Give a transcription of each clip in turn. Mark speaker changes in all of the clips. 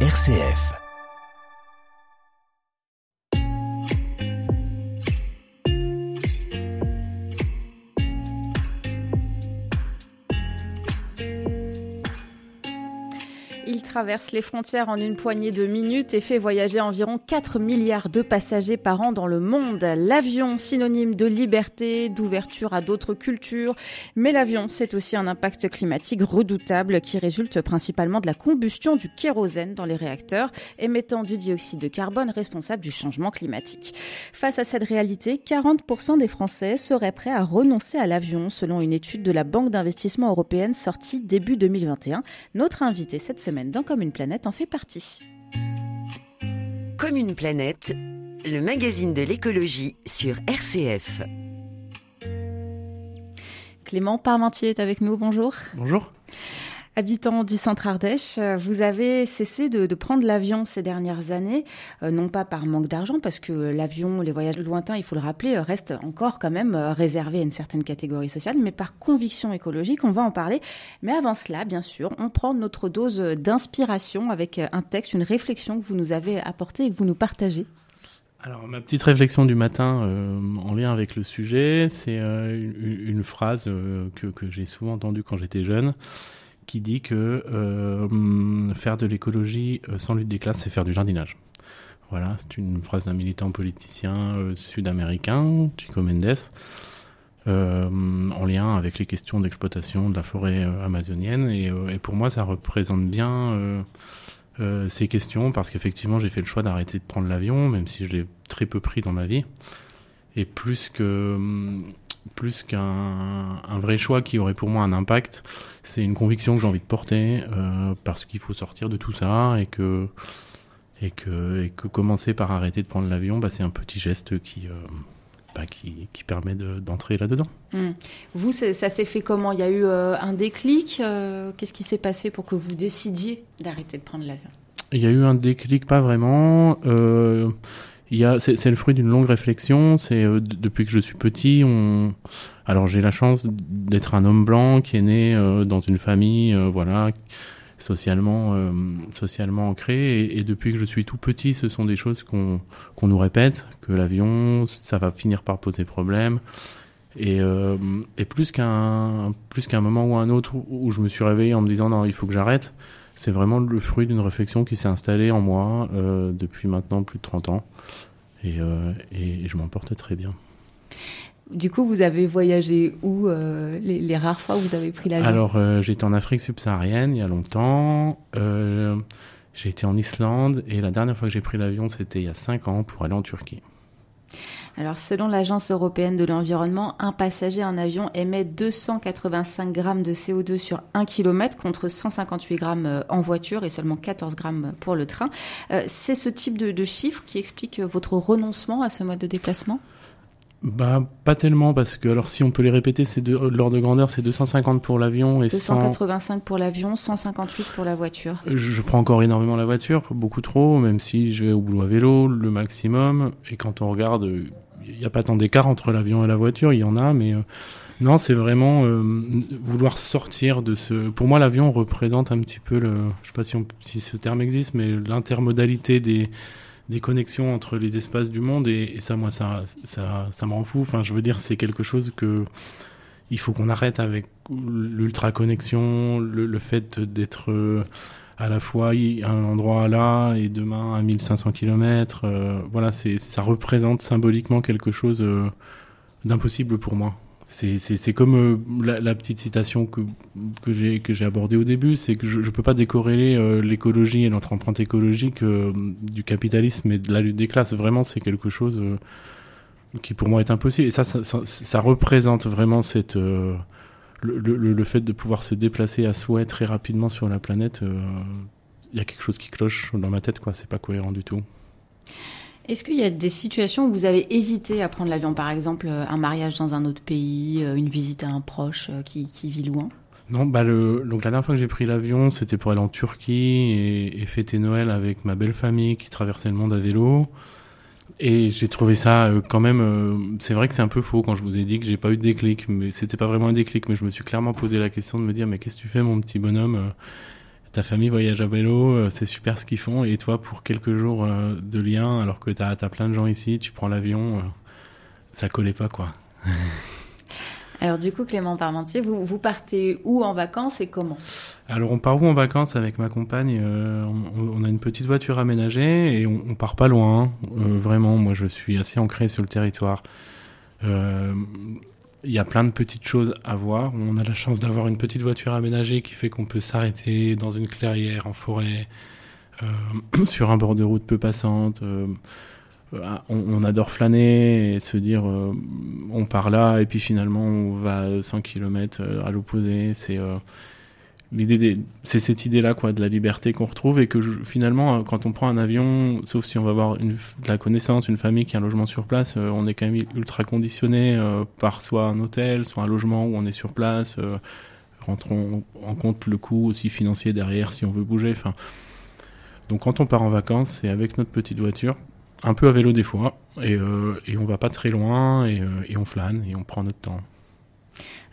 Speaker 1: RCF.
Speaker 2: Traverse les frontières en une poignée de minutes et fait voyager environ 4 milliards de passagers par an dans le monde. L'avion, synonyme de liberté, d'ouverture à d'autres cultures. Mais l'avion, c'est aussi un impact climatique redoutable qui résulte principalement de la combustion du kérosène dans les réacteurs, émettant du dioxyde de carbone responsable du changement climatique. Face à cette réalité, 40% des Français seraient prêts à renoncer à l'avion, selon une étude de la Banque d'investissement européenne sortie début 2021. Notre invité cette semaine dans Comme une planète en fait partie.
Speaker 3: Comme une planète, le magazine de l'écologie sur RCF.
Speaker 2: Clément Parmentier est avec nous, bonjour.
Speaker 4: Bonjour.
Speaker 2: Habitant du centre Ardèche, vous avez cessé de, prendre l'avion ces dernières années, euh, non pas par manque d'argent, parce que l'avion, les voyages lointains, il faut le rappeler, restent encore quand même euh, réservés à une certaine catégorie sociale, mais par conviction écologique, on va en parler. Mais avant cela, bien sûr, on prend notre dose d'inspiration avec un texte, une réflexion que vous nous avez apportée et que vous nous partagez.
Speaker 4: Alors ma petite réflexion du matin euh, en lien avec le sujet, c'est euh, une, phrase euh, que j'ai souvent entendue quand j'étais jeune qui dit que euh, faire de l'écologie euh, sans lutte des classes, c'est faire du jardinage. Voilà, c'est une phrase d'un militant politicien euh, sud-américain, Chico Mendes, en lien avec les questions d'exploitation de la forêt amazonienne. Et, et, pour moi, ça représente bien ces questions, parce qu'effectivement, j'ai fait le choix d'arrêter de prendre l'avion, même si je l'ai très peu pris dans ma vie. Et plus que plus qu'un un vrai choix qui aurait pour moi un impact, c'est une conviction que j'ai envie de porter euh, parce qu'il faut sortir de tout ça et que et que et que commencer par arrêter de prendre l'avion, bah, c'est un petit geste qui euh, bah, qui, qui, permet d'entrer de, là-dedans.
Speaker 2: Mmh. Vous, ça s'est fait comment? Il y a eu euh, un déclic Qu'est-ce qui s'est passé pour que vous décidiez d'arrêter de prendre l'avion?
Speaker 4: Il y a eu un déclic, pas vraiment. Il y a, c'est, le fruit d'une longue réflexion. C'est euh, depuis que je suis petit, on. Alors j'ai la chance d'être un homme blanc qui est né euh, dans une famille, euh, voilà, socialement, euh, socialement ancrée. Et, et, depuis que je suis tout petit, ce sont des choses qu'on qu'on nous répète que l'avion, ça va finir par poser problème. Et, euh, et plus qu'un plus qu'un moment ou un autre où je me suis réveillé en me disant non, il faut que j'arrête c'est vraiment le fruit d'une réflexion qui s'est installée en moi euh, depuis maintenant plus de 30 ans. Et, euh, et, et je m'en porte très bien.
Speaker 2: Du coup, vous avez voyagé où euh, les, les, rares fois où vous avez pris l'avion?
Speaker 4: Alors, j'étais en Afrique subsaharienne il y a longtemps. J'ai été en Islande et la dernière fois que j'ai pris l'avion, c'était il y a 5 ans pour aller en Turquie.
Speaker 2: Alors, selon l'Agence européenne de l'environnement, un passager en avion émet 285 grammes de CO2 sur 1 km contre 158 grammes en voiture et seulement 14 grammes pour le train. Euh, c'est ce type de chiffre qui explique votre renoncement à ce mode de déplacement?
Speaker 4: Bah, pas tellement, parce que, alors, si on peut les répéter, c'est de, l'ordre de grandeur, c'est 250 pour l'avion et
Speaker 2: 285 100... pour l'avion, 158 pour la voiture.
Speaker 4: Je, je, prends encore énormément la voiture, beaucoup trop, même si je vais au boulot à vélo, le maximum. Et quand on regarde, il n'y a pas tant d'écart entre l'avion et la voiture, il y en a, mais euh, non, c'est vraiment euh, vouloir sortir de ce. Pour moi, l'avion représente un petit peu le. Je sais pas si, on, si ce terme existe, mais l'intermodalité des des connexions entre les espaces du monde et, ça moi ça ça ça me rend fou. Enfin je veux dire c'est quelque chose que il faut qu'on arrête avec l'ultra connexion le, le fait d'être euh, à la fois à un endroit là et demain à 1500 km euh, voilà c'est ça représente symboliquement quelque chose euh, d'impossible pour moi c'est comme euh, la, la, petite citation que, que j'ai abordée au début, c'est que je ne peux pas décorréler euh, l'écologie et notre empreinte écologique euh, du capitalisme et de la lutte des classes. Vraiment, c'est quelque chose euh, qui pour moi est impossible. Et ça, ça, ça, représente vraiment cette euh, le, le, le, fait de pouvoir se déplacer à souhait très rapidement sur la planète. Il euh, y a quelque chose qui cloche dans ma tête, quoi. C'est pas cohérent du tout.
Speaker 2: Est-ce qu'il y a des situations où vous avez hésité à prendre l'avion, par exemple un mariage dans un autre pays, une visite à un proche qui, qui vit loin?
Speaker 4: Non, bah le, donc la dernière fois que j'ai pris l'avion, c'était pour aller en Turquie et, fêter Noël avec ma belle famille qui traversait le monde à vélo. Et j'ai trouvé ça euh, quand même. Euh, c'est vrai que c'est un peu faux quand je vous ai dit que j'ai pas eu de déclic, mais c'était pas vraiment un déclic. Mais je me suis clairement posé la question de me dire mais qu'est-ce que tu fais, mon petit bonhomme ta famille voyage à vélo, c'est super ce qu'ils font. Et toi, pour quelques jours de lien, alors que tu as, plein de gens ici, tu prends l'avion, ça collait pas, quoi.
Speaker 2: Alors du coup, Clément Parmentier, vous, vous partez où en vacances et comment?
Speaker 4: Alors on part où en vacances avec ma compagne euh, on, a une petite voiture aménagée et on, on part pas loin. Hein. Euh, vraiment, moi je suis assez ancré sur le territoire. Euh, il y a plein de petites choses à voir. On a la chance d'avoir une petite voiture aménagée qui fait qu'on peut s'arrêter dans une clairière, en forêt, sur un bord de route peu passante. Euh, on, adore flâner et se dire euh, on part là et puis finalement on va 100 km euh, à l'opposé c'est l'idée c'est cette idée là quoi de la liberté qu'on retrouve et que finalement quand on prend un avion sauf si on va avoir de la connaissance une famille qui a un logement sur place on est quand même ultra conditionné par soit un hôtel soit un logement où on est sur place rentrons en compte le coût aussi financier derrière si on veut bouger enfin donc quand on part en vacances c'est avec notre petite voiture un peu à vélo des fois, et, euh, et on va pas très loin, euh, et, on flâne, et on prend notre temps.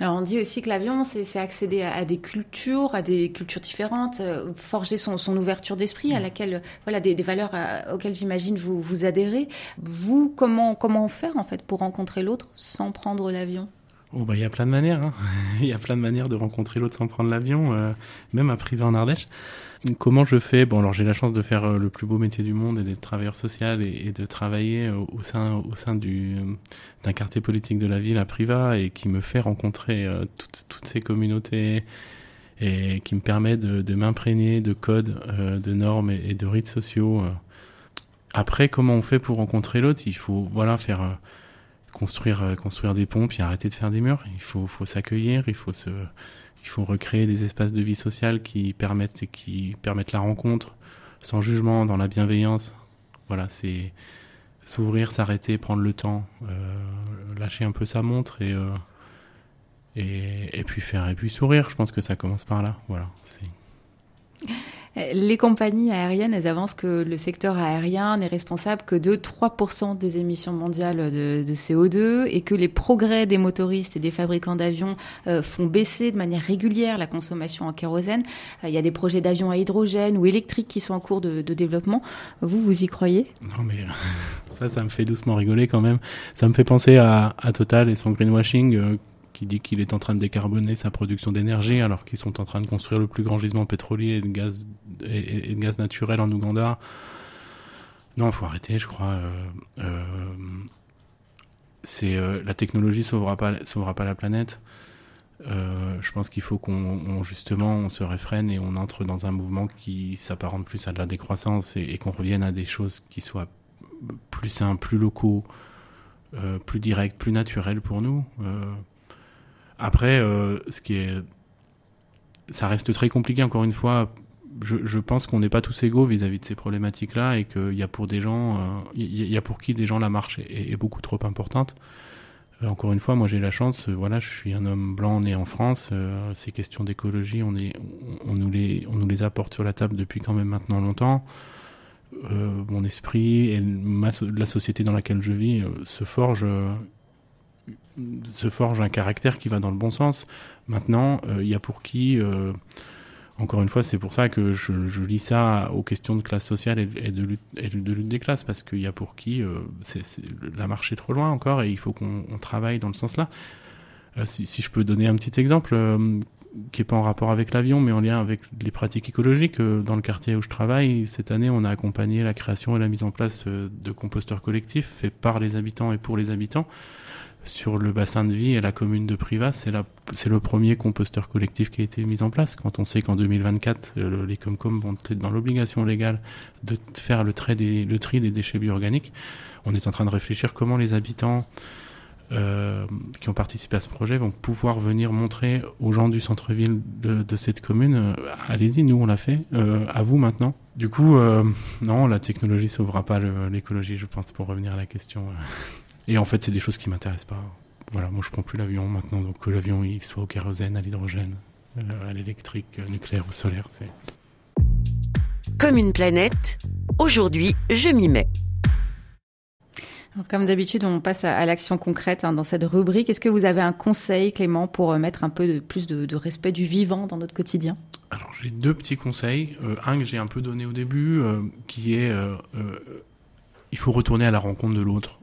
Speaker 2: Alors on dit aussi que l'avion, c'est accéder à, des cultures, à des cultures différentes, euh, forger son, son ouverture d'esprit, à mm. laquelle, voilà, des, des valeurs auxquelles j'imagine vous vous adhérez. Vous, comment comment faire en fait pour rencontrer l'autre sans prendre l'avion?
Speaker 4: Oh bah il y a plein de manières. Hein. Il y a plein de manières de rencontrer l'autre sans prendre l'avion, même à privé en Ardèche. Comment je fais? Bon, alors j'ai la chance de faire euh, le plus beau métier du monde et d'être travailleur social et, de travailler euh, au, sein, au sein du, euh, d'un quartier politique de la ville à Priva et qui me fait rencontrer toutes, toutes, ces communautés et qui me permet de, de m'imprégner de codes, de normes et, de rites sociaux. Après, comment on fait pour rencontrer l'autre? Il faut voilà faire construire construire des ponts puis arrêter de faire des murs. Il faut faut s'accueillir, il faut se il faut recréer des espaces de vie sociale qui permettent, qui permettent la rencontre sans jugement, dans la bienveillance. Voilà, c'est s'ouvrir, s'arrêter, prendre le temps, euh, lâcher un peu sa montre et, euh, et, et puis faire et puis sourire. Je pense que ça commence par là. Voilà.
Speaker 2: Les compagnies aériennes, elles avancent que le secteur aérien n'est responsable que de 3% des émissions mondiales de, CO2 et que les progrès des motoristes et des fabricants d'avions euh, font baisser de manière régulière la consommation en kérosène. Euh, il y a des projets d'avions à hydrogène ou électriques qui sont en cours de, développement. Vous, vous y croyez?
Speaker 4: Non, mais ça, ça me fait doucement rigoler quand même. Ça me fait penser à, Total et son greenwashing euh, qui dit qu'il est en train de décarboner sa production d'énergie alors qu'ils sont en train de construire le plus grand gisement pétrolier et de gaz, naturel en Ouganda. Non, il faut arrêter, je crois. Euh, euh, euh, la technologie sauvera pas sauvera pas la planète. je pense qu'il faut qu'on justement on se réfrène et on entre dans un mouvement qui s'apparente plus à de la décroissance et, et qu'on revienne à des choses qui soient plus simples, plus locaux, plus directs, plus naturels pour nous. Après, euh, ce qui est, ça reste très compliqué encore une fois. Je, pense qu'on n'est pas tous égaux vis-à-vis de ces problématiques-là et qu'il y a pour des gens, euh, il y a pour qui des gens la marche est, beaucoup trop importante. Euh, encore une fois, moi j'ai la chance, voilà, je suis un homme blanc né en France. ces questions d'écologie, on, est, on, nous les, on nous les apporte sur la table depuis quand même maintenant longtemps. mon esprit et ma, la société dans laquelle je vis se forge se forge un caractère qui va dans le bon sens. Maintenant, euh, il y a pour qui, euh, encore une fois, c'est pour ça que je, lis ça aux questions de classe sociale et, de, lutte, des classes, parce qu'il y a pour qui euh, la marche est trop loin encore et il faut qu'on travaille dans le sens-là. Si, si, je peux donner un petit exemple qui est pas en rapport avec l'avion, mais en lien avec les pratiques écologiques. Dans le quartier où je travaille, cette année, on a accompagné la création et la mise en place de composteurs collectifs faits par les habitants et pour les habitants sur le bassin de vie et la commune de Privas, c'est le premier composteur collectif qui a été mis en place. Quand on sait qu'en 2024, les Comcom vont être dans l'obligation légale de faire le, tri des déchets bioorganiques, on est en train de réfléchir comment les habitants euh, qui ont participé à ce projet vont pouvoir venir montrer aux gens du centre-ville de, cette commune, euh, allez-y, nous on l'a fait, euh, à vous maintenant. Du coup, non, la technologie sauvera pas l'écologie, je pense, pour revenir à la question. Et en fait, c'est des choses qui m'intéressent pas. Voilà, moi je prends plus l'avion maintenant, donc que l'avion il soit au kérosène, à l'hydrogène, euh, à l'électrique, euh, nucléaire ou solaire, c'est.
Speaker 3: Comme une planète, aujourd'hui je m'y mets.
Speaker 2: comme d'habitude, on passe à, l'action concrète hein, dans cette rubrique. Est-ce que vous avez un conseil, Clément, pour euh, mettre un peu de, plus de, respect du vivant dans notre quotidien?
Speaker 4: Alors j'ai deux petits conseils. Euh, un que j'ai un peu donné au début, euh, qui est euh, il faut retourner à la rencontre de l'autre.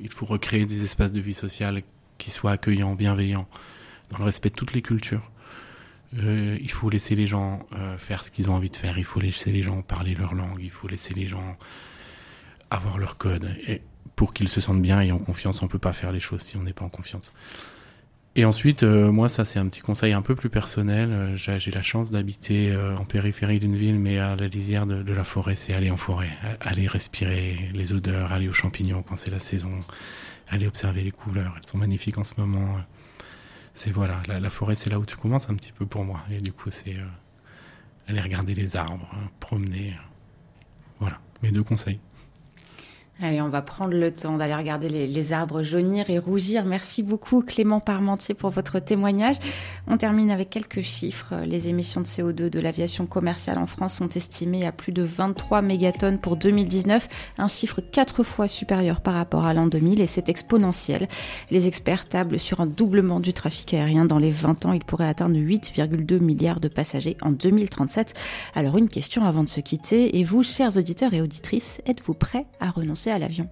Speaker 4: Il faut recréer des espaces de vie sociale qui soient accueillants, bienveillants, dans le respect de toutes les cultures. il faut laisser les gens faire ce qu'ils ont envie de faire. Il faut laisser les gens parler leur langue. Il faut laisser les gens avoir leur code. Et pour qu'ils se sentent bien et en confiance, on peut pas faire les choses si on n'est pas en confiance. Et ensuite, euh, moi, ça c'est un petit conseil un peu plus personnel. Euh, j'ai la chance d'habiter euh, en périphérie d'une ville, mais à la lisière de, la forêt, c'est aller en forêt, aller respirer les odeurs, aller aux champignons quand c'est la saison, aller observer les couleurs. Elles sont magnifiques en ce moment. C'est voilà, la, la forêt, c'est là où tu commences un petit peu pour moi. Et du coup, c'est aller regarder les arbres, promener. Voilà, mes deux conseils.
Speaker 2: Allez, on va prendre le temps d'aller regarder les, arbres jaunir et rougir. Merci beaucoup Clément Parmentier pour votre témoignage. On termine avec quelques chiffres. Les émissions de CO2 de l'aviation commerciale en France sont estimées à plus de 23 mégatonnes pour 2019, un chiffre quatre fois supérieur par rapport à l'an 2000 et c'est exponentiel. Les experts tablent sur un doublement du trafic aérien dans les 20 ans. Il pourrait atteindre 8,2 milliards de passagers en 2037. Alors une question avant de se quitter. Et vous, chers auditeurs et auditrices, êtes-vous prêts à renoncer à l'avion.